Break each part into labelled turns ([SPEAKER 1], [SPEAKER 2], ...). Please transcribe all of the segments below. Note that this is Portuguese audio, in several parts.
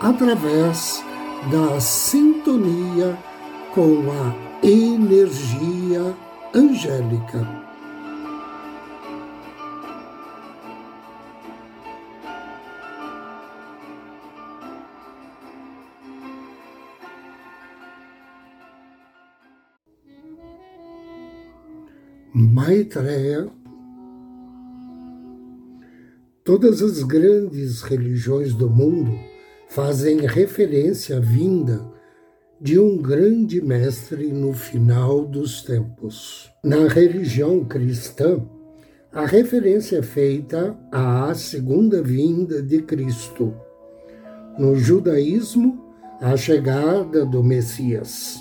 [SPEAKER 1] através da sintonia com a energia angélica. Maitreya Todas as grandes religiões do mundo fazem referência à vinda de um grande mestre no final dos tempos. Na religião cristã, a referência é feita à segunda vinda de Cristo. No judaísmo, a chegada do Messias.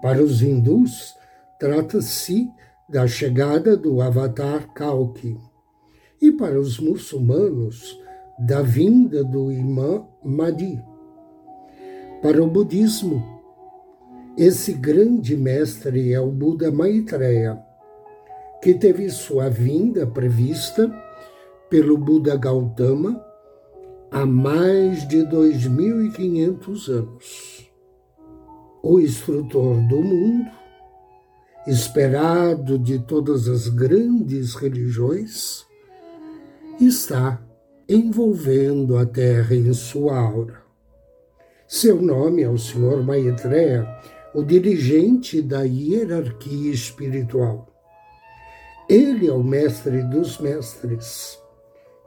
[SPEAKER 1] Para os hindus, trata-se da chegada do Avatar Kalki. E para os muçulmanos, da vinda do imã Mahdi. Para o budismo, esse grande mestre é o Buda Maitreya, que teve sua vinda prevista pelo Buda Gautama há mais de 2.500 anos. O instrutor do mundo, esperado de todas as grandes religiões, está envolvendo a Terra em sua aura. Seu nome é o Senhor Maitreya, o dirigente da hierarquia espiritual. Ele é o mestre dos mestres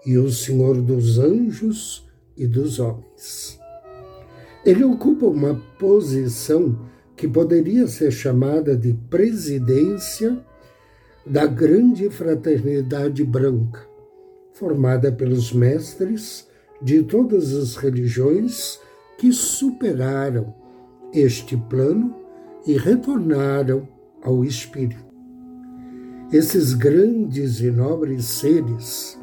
[SPEAKER 1] e o Senhor dos anjos e dos homens. Ele ocupa uma posição que poderia ser chamada de presidência da grande fraternidade branca, formada pelos mestres de todas as religiões que superaram este plano e retornaram ao Espírito. Esses grandes e nobres seres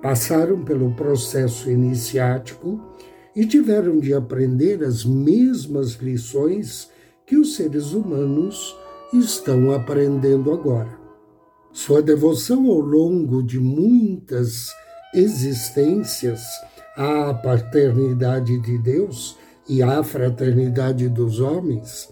[SPEAKER 1] passaram pelo processo iniciático e tiveram de aprender as mesmas lições que os seres humanos estão aprendendo agora. Sua devoção ao longo de muitas existências à paternidade de Deus e à fraternidade dos homens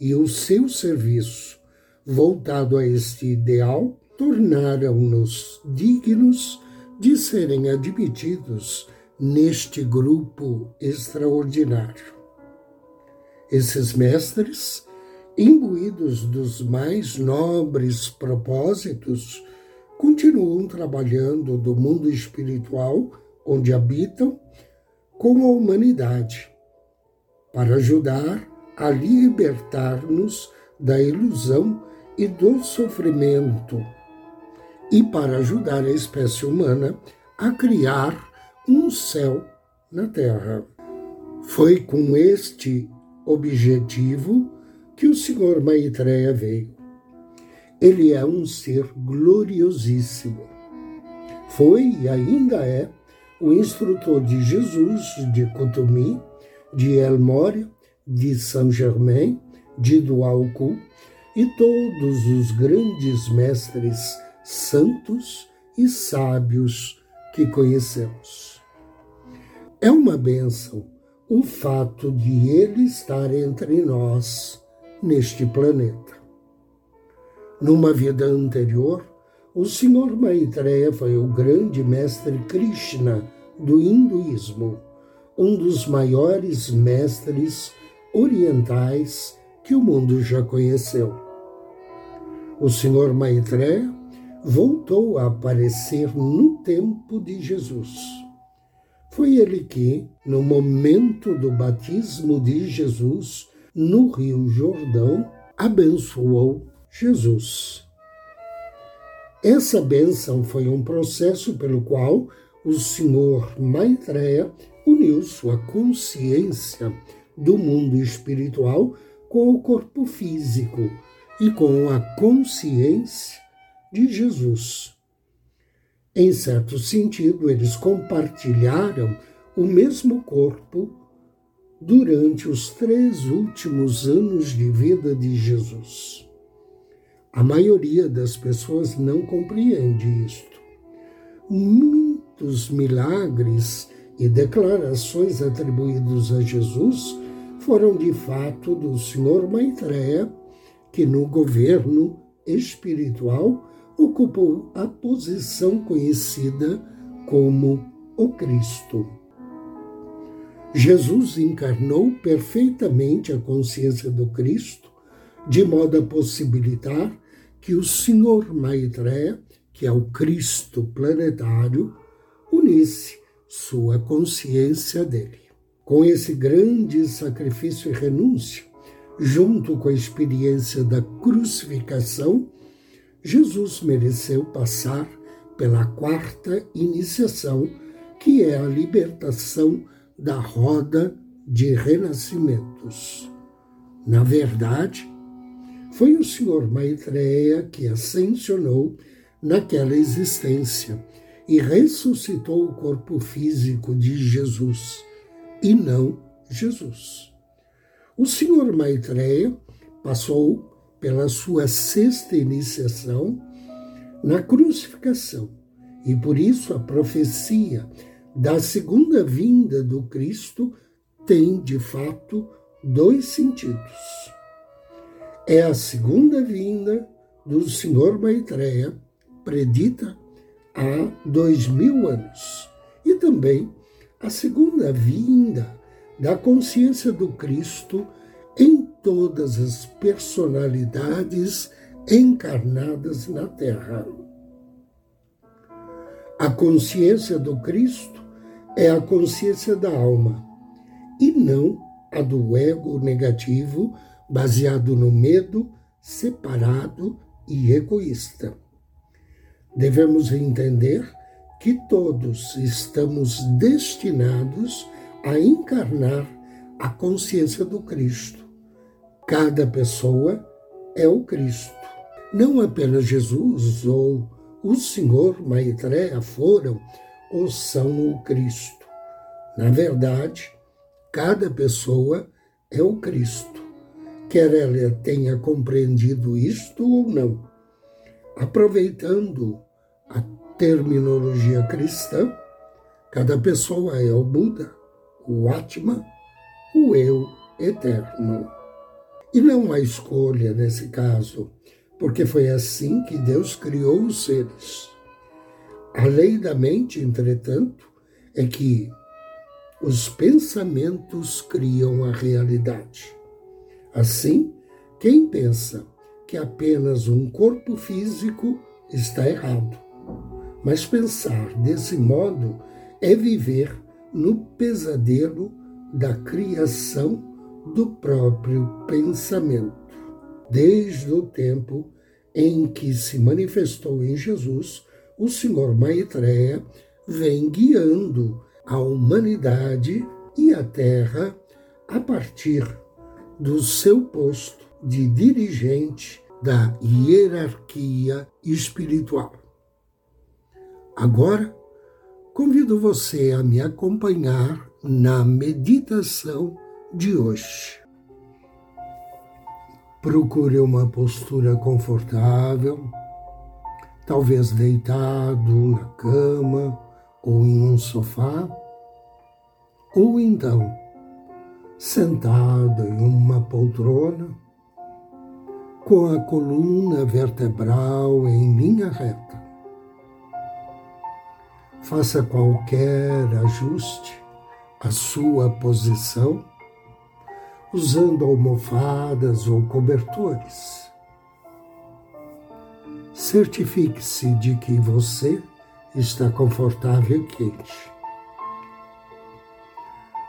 [SPEAKER 1] e o seu serviço voltado a este ideal tornaram-nos dignos de serem admitidos neste grupo extraordinário. Esses mestres imbuídos dos mais nobres propósitos, continuam trabalhando do mundo espiritual onde habitam com a humanidade, para ajudar a libertar-nos da ilusão e do sofrimento, e para ajudar a espécie humana a criar um céu na Terra. Foi com este objetivo que o Senhor Maitreya veio. Ele é um ser gloriosíssimo. Foi e ainda é o instrutor de Jesus, de Cotomi, de El de Saint-Germain, de Dualcu e todos os grandes mestres santos e sábios que conhecemos. É uma bênção o fato de ele estar entre nós neste planeta. Numa vida anterior, o Senhor Maitreya foi o grande mestre Krishna do hinduísmo, um dos maiores mestres orientais que o mundo já conheceu. O Senhor Maitreya voltou a aparecer no tempo de Jesus. Foi ele que, no momento do batismo de Jesus, no Rio Jordão, abençoou Jesus. Essa bênção foi um processo pelo qual o Senhor Maitreya uniu sua consciência do mundo espiritual com o corpo físico e com a consciência de Jesus. Em certo sentido, eles compartilharam o mesmo corpo durante os três últimos anos de vida de Jesus. A maioria das pessoas não compreende isto. Muitos milagres e declarações atribuídos a Jesus foram de fato do Senhor Maitreya, que no governo espiritual ocupou a posição conhecida como o Cristo. Jesus encarnou perfeitamente a consciência do Cristo, de modo a possibilitar que o Senhor Maitreya, que é o Cristo planetário, unisse sua consciência dele. Com esse grande sacrifício e renúncia, junto com a experiência da crucificação, Jesus mereceu passar pela quarta iniciação, que é a libertação da roda de renascimentos. Na verdade, foi o Senhor Maitreya que ascensionou naquela existência e ressuscitou o corpo físico de Jesus, e não Jesus. O Senhor Maitreya passou pela sua sexta iniciação na crucificação, e por isso a profecia da segunda vinda do Cristo tem, de fato, dois sentidos. É a segunda vinda do Senhor Maitreya, predita há dois mil anos, e também a segunda vinda da consciência do Cristo em todas as personalidades encarnadas na Terra. A consciência do Cristo é a consciência da alma e não a do ego negativo baseado no medo, separado e egoísta. Devemos entender que todos estamos destinados a encarnar a consciência do Cristo. Cada pessoa é o Cristo. Não apenas Jesus ou o Senhor Maitreya foram ou são o Cristo. Na verdade, cada pessoa é o Cristo, quer ela tenha compreendido isto ou não. Aproveitando a terminologia cristã, cada pessoa é o Buda, o Atma, o Eu eterno. E não há escolha nesse caso, porque foi assim que Deus criou os seres. A lei da mente, entretanto, é que os pensamentos criam a realidade. Assim, quem pensa que apenas um corpo físico está errado. Mas pensar desse modo é viver no pesadelo da criação do próprio pensamento. Desde o tempo em que se manifestou em Jesus o Senhor Maitreya vem guiando a humanidade e a Terra a partir do seu posto de dirigente da hierarquia espiritual. Agora, convido você a me acompanhar na meditação de hoje. Procure uma postura confortável talvez deitado na cama ou em um sofá, ou então sentado em uma poltrona, com a coluna vertebral em linha reta. Faça qualquer ajuste à sua posição, usando almofadas ou cobertores certifique-se de que você está confortável e quente.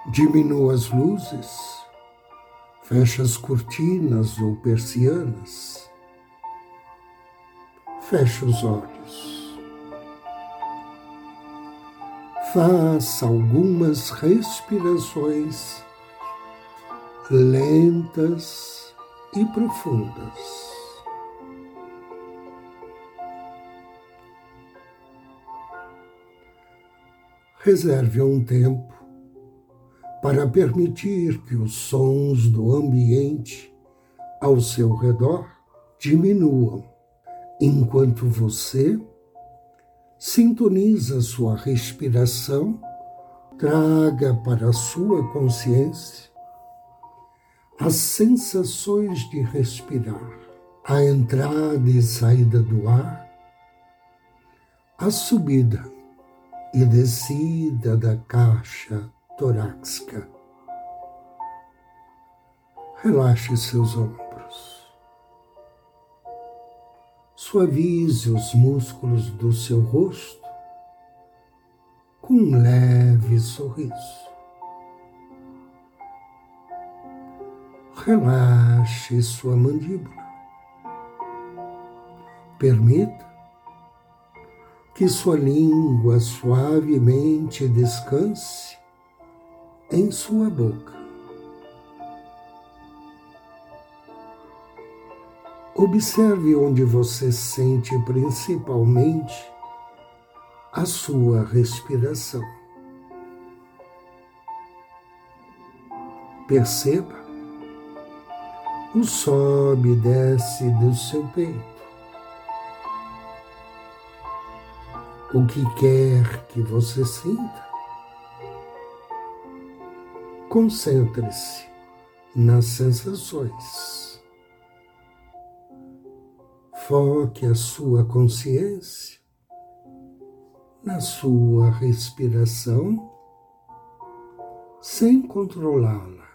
[SPEAKER 1] Diminua as luzes, feche as cortinas ou persianas, feche os olhos. faça algumas respirações lentas e profundas. Reserve um tempo para permitir que os sons do ambiente ao seu redor diminuam, enquanto você sintoniza sua respiração, traga para a sua consciência as sensações de respirar, a entrada e saída do ar, a subida e descida da caixa torácica. Relaxe seus ombros. Suavize os músculos do seu rosto com um leve sorriso. Relaxe sua mandíbula. Permita que sua língua suavemente descanse em sua boca. Observe onde você sente principalmente a sua respiração. Perceba o sobe e desce do seu peito. O que quer que você sinta, Concentre-se nas sensações. Foque a sua consciência na sua respiração sem controlá-la.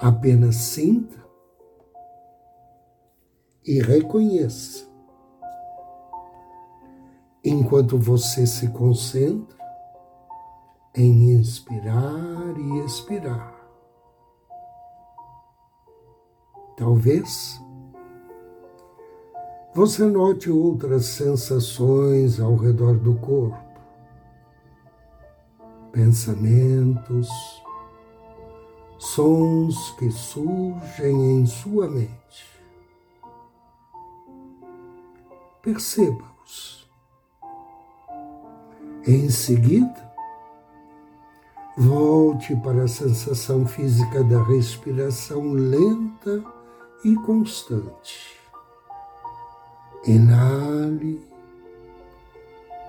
[SPEAKER 1] Apenas sinta e reconheça. Enquanto você se concentra em inspirar e expirar. Talvez você note outras sensações ao redor do corpo, pensamentos, sons que surgem em sua mente. Perceba-os. Em seguida, Volte para a sensação física da respiração lenta e constante. Inale,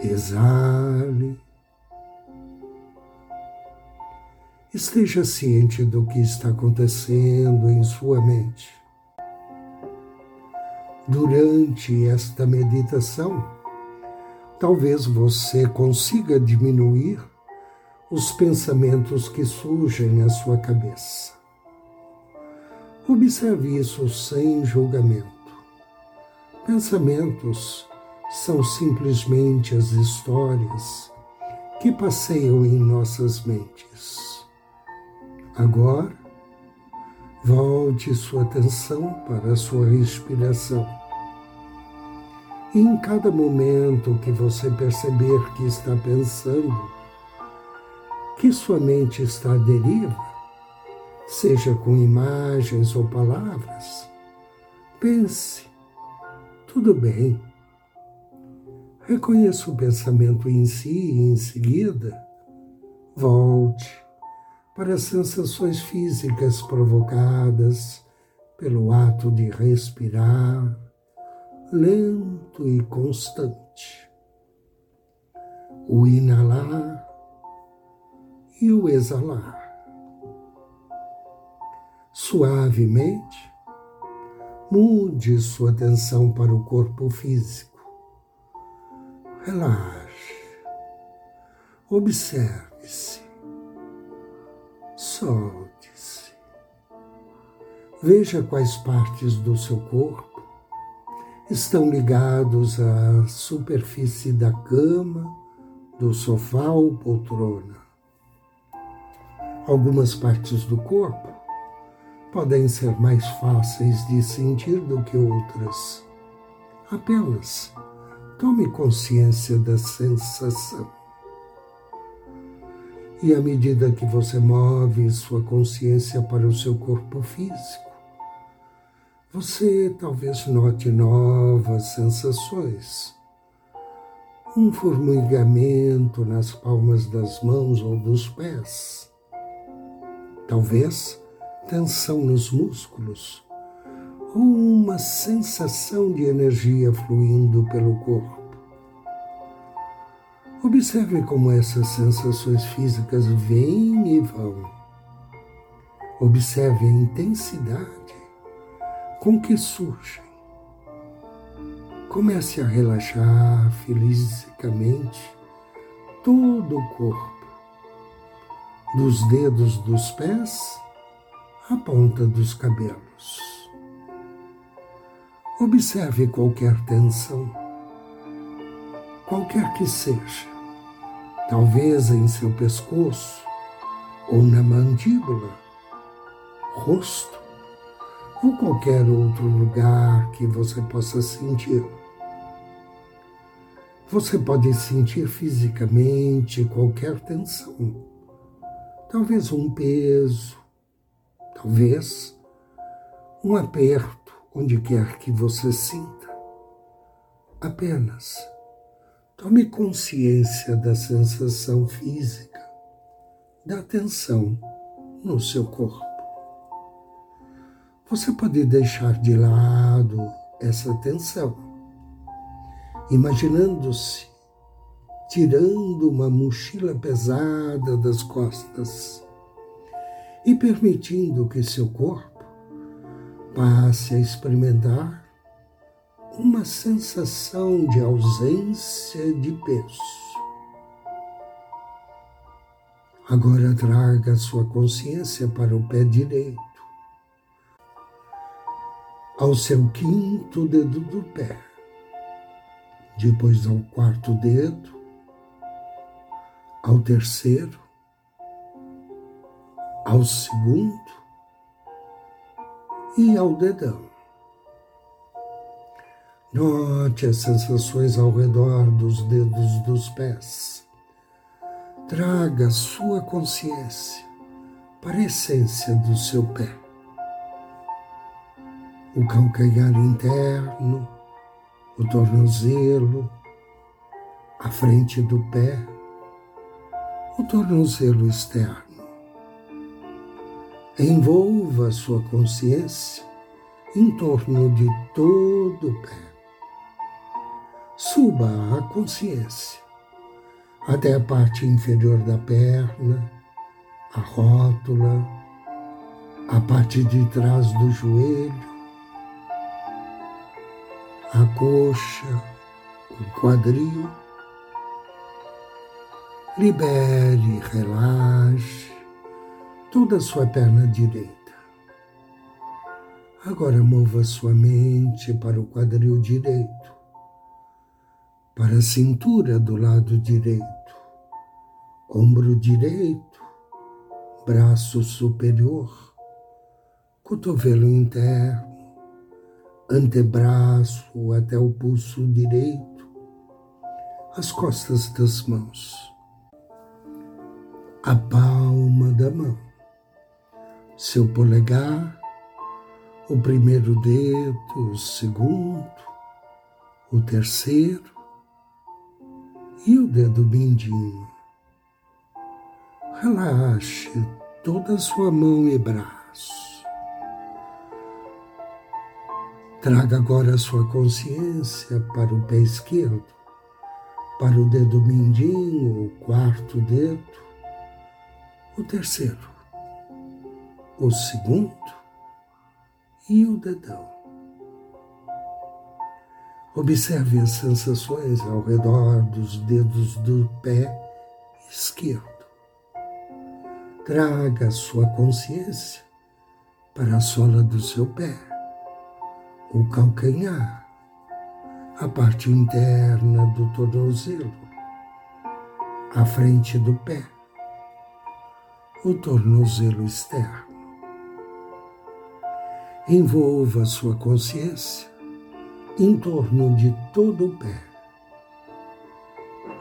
[SPEAKER 1] exale. Esteja ciente do que está acontecendo em sua mente. Durante esta meditação, talvez você consiga diminuir os pensamentos que surgem à sua cabeça. Observe isso sem julgamento. Pensamentos são simplesmente as histórias que passeiam em nossas mentes. Agora, volte sua atenção para a sua respiração. E em cada momento que você perceber que está pensando, que sua mente está à deriva, seja com imagens ou palavras, pense, tudo bem. Reconheça o pensamento em si e em seguida volte para as sensações físicas provocadas pelo ato de respirar lento e constante. O inalar e o exalar. Suavemente, mude sua atenção para o corpo físico. Relaxe, observe-se, solte-se. Veja quais partes do seu corpo estão ligados à superfície da cama, do sofá ou poltrona. Algumas partes do corpo podem ser mais fáceis de sentir do que outras. Apenas Tome consciência da sensação. E à medida que você move sua consciência para o seu corpo físico, você talvez note novas sensações. Um formigamento nas palmas das mãos ou dos pés. Talvez tensão nos músculos ou uma sensação de energia fluindo pelo corpo. Observe como essas sensações físicas vêm e vão. Observe a intensidade com que surgem. Comece a relaxar fisicamente todo o corpo, dos dedos dos pés à ponta dos cabelos. Observe qualquer tensão, qualquer que seja, talvez em seu pescoço ou na mandíbula, rosto ou qualquer outro lugar que você possa sentir. Você pode sentir fisicamente qualquer tensão, talvez um peso, talvez um aperto, onde quer que você sinta. Apenas tome consciência da sensação física, da tensão no seu corpo. Você pode deixar de lado essa tensão, imaginando-se tirando uma mochila pesada das costas e permitindo que seu corpo passe a experimentar uma sensação de ausência de peso. Agora traga sua consciência para o pé direito ao seu quinto dedo do pé, depois ao quarto dedo, ao terceiro, ao segundo e ao dedão. Note as sensações ao redor dos dedos dos pés. Traga sua consciência para a essência do seu pé o calcanhar interno, o tornozelo, a frente do pé, o tornozelo externo. Envolva sua consciência em torno de todo o pé. Suba a consciência até a parte inferior da perna, a rótula, a parte de trás do joelho, a coxa, o quadril. Libere, relaxe toda a sua perna direita. Agora mova sua mente para o quadril direito, para a cintura do lado direito, ombro direito, braço superior, cotovelo interno antebraço até o pulso direito, as costas das mãos, a palma da mão, seu polegar, o primeiro dedo, o segundo, o terceiro e o dedo mindinho. Relaxe toda a sua mão e braço. Traga agora a sua consciência para o pé esquerdo, para o dedo mindinho, o quarto dedo, o terceiro, o segundo e o dedão. Observe as sensações ao redor dos dedos do pé esquerdo. Traga a sua consciência para a sola do seu pé o calcanhar, a parte interna do tornozelo, a frente do pé, o tornozelo externo. Envolva sua consciência em torno de todo o pé,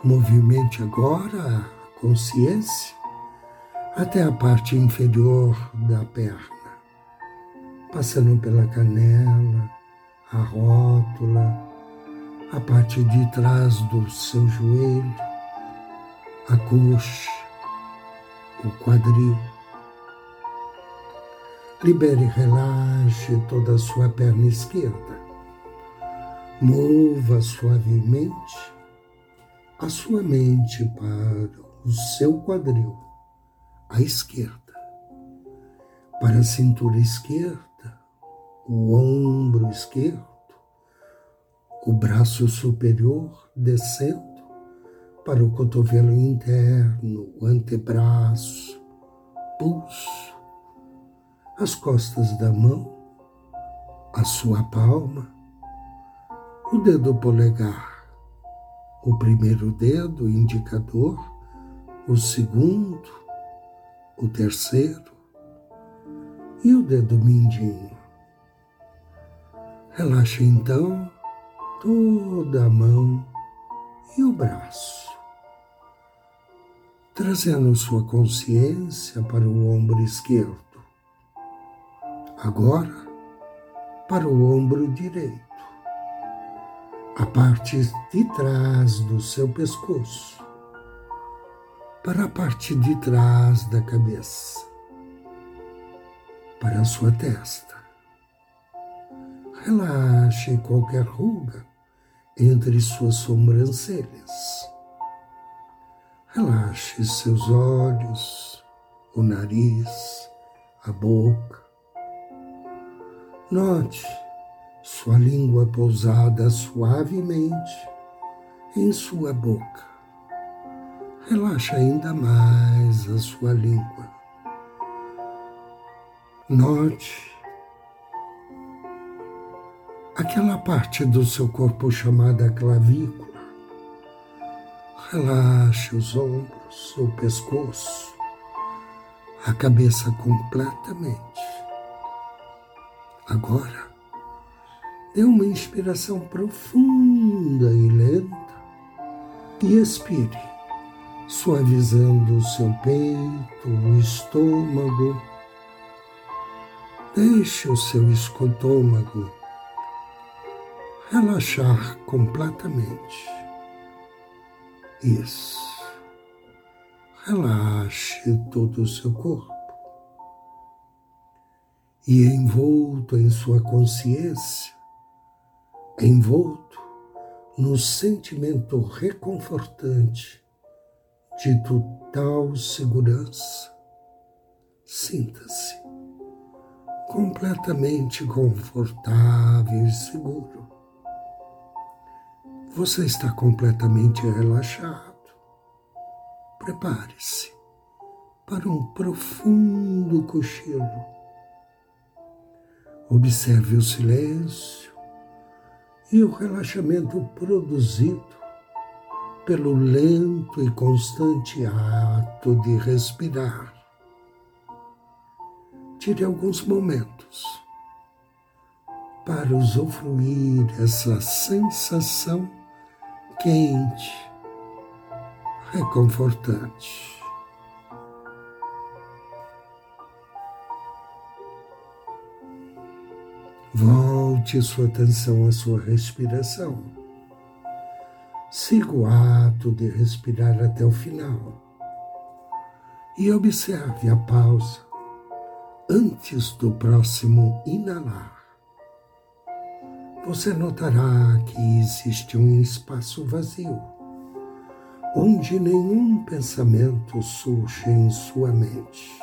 [SPEAKER 1] Movimente agora a consciência até a parte inferior da perna, passando pela canela, a rótula, a parte de trás do seu joelho, a coxa, o quadril. Libere e relaxe toda a sua perna esquerda. Mova suavemente a sua mente para o seu quadril, à esquerda, para a cintura esquerda, o ombro esquerdo, o braço superior descendo para o cotovelo interno, o antebraço, pulso, as costas da mão, a sua palma, o dedo polegar o primeiro dedo, o indicador, o segundo, o terceiro e o dedo mindinho. Relaxe então toda a mão e o braço, trazendo sua consciência para o ombro esquerdo. Agora, para o ombro direito a parte de trás do seu pescoço para a parte de trás da cabeça, para a sua testa. Relaxe qualquer ruga entre suas sobrancelhas. Relaxe seus olhos, o nariz, a boca. Note sua língua pousada suavemente em sua boca. Relaxa ainda mais a sua língua. Note aquela parte do seu corpo chamada clavícula. Relaxe os ombros, o pescoço, a cabeça completamente. Agora, Dê uma inspiração profunda e lenta e expire, suavizando o seu peito, o estômago. Deixe o seu estômago relaxar completamente. Isso. Relaxe todo o seu corpo. E envolto em sua consciência, envolto no sentimento reconfortante de total segurança. Sinta-se completamente confortável e seguro. Você está completamente relaxado. Prepare-se para um profundo cochilo. Observe o silêncio e o relaxamento produzido pelo lento e constante ato de respirar. Tire alguns momentos para usufruir essa sensação quente, reconfortante. Volte sua atenção à sua respiração. Siga o ato de respirar até o final e observe a pausa antes do próximo inalar. Você notará que existe um espaço vazio, onde nenhum pensamento surge em sua mente.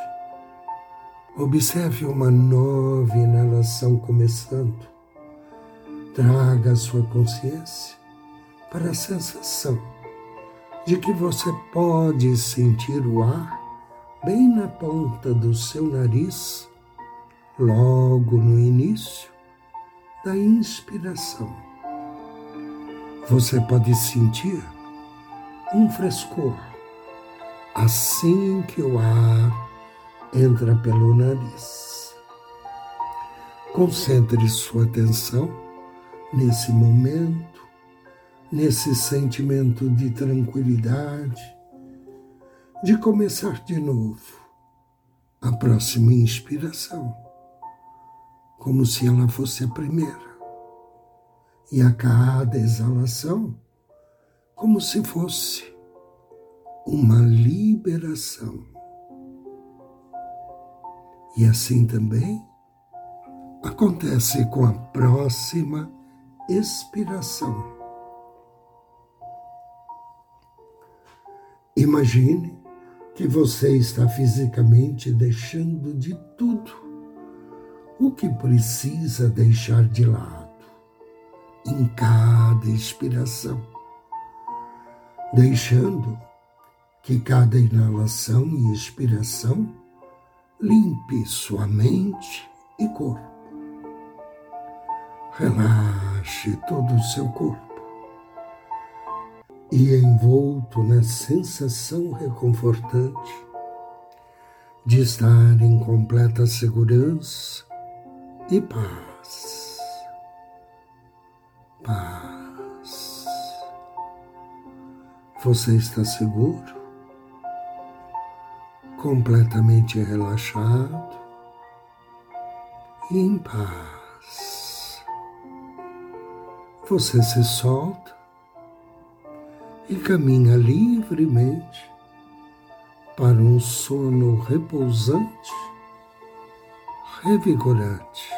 [SPEAKER 1] Observe uma nova inalação começando. Traga a sua consciência para a sensação de que você pode sentir o ar bem na ponta do seu nariz, logo no início da inspiração. Você pode sentir um frescor assim que o ar entra pelo nariz. Concentre sua atenção nesse momento nesse sentimento de tranquilidade, de começar de novo a próxima inspiração, como se ela fosse a primeira, e a cada exalação, como se fosse uma liberação. E assim também acontece com a próxima expiração. Imagine que você está fisicamente deixando de tudo o que precisa deixar de lado em cada expiração, deixando que cada inalação e expiração limpe sua mente e corpo. Relaxe todo o seu corpo e envolto na sensação reconfortante de estar em completa segurança e paz. Paz. Você está seguro, completamente relaxado e em paz. Você se solta e caminha livremente para um sono repousante, revigorante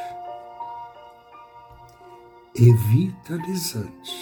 [SPEAKER 1] e vitalizante.